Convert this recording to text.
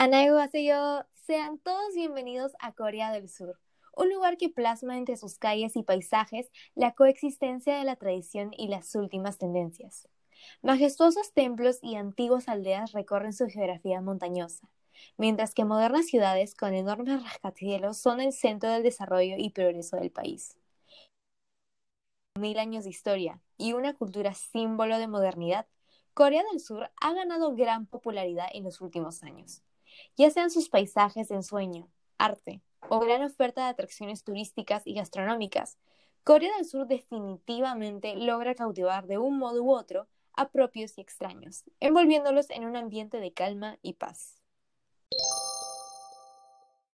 Annyeonghaseyo, sean todos bienvenidos a Corea del Sur, un lugar que plasma entre sus calles y paisajes la coexistencia de la tradición y las últimas tendencias. Majestuosos templos y antiguas aldeas recorren su geografía montañosa, mientras que modernas ciudades con enormes rascacielos son el centro del desarrollo y progreso del país. Mil años de historia y una cultura símbolo de modernidad, Corea del Sur ha ganado gran popularidad en los últimos años ya sean sus paisajes de ensueño, arte o gran oferta de atracciones turísticas y gastronómicas, Corea del Sur definitivamente logra cautivar de un modo u otro a propios y extraños, envolviéndolos en un ambiente de calma y paz.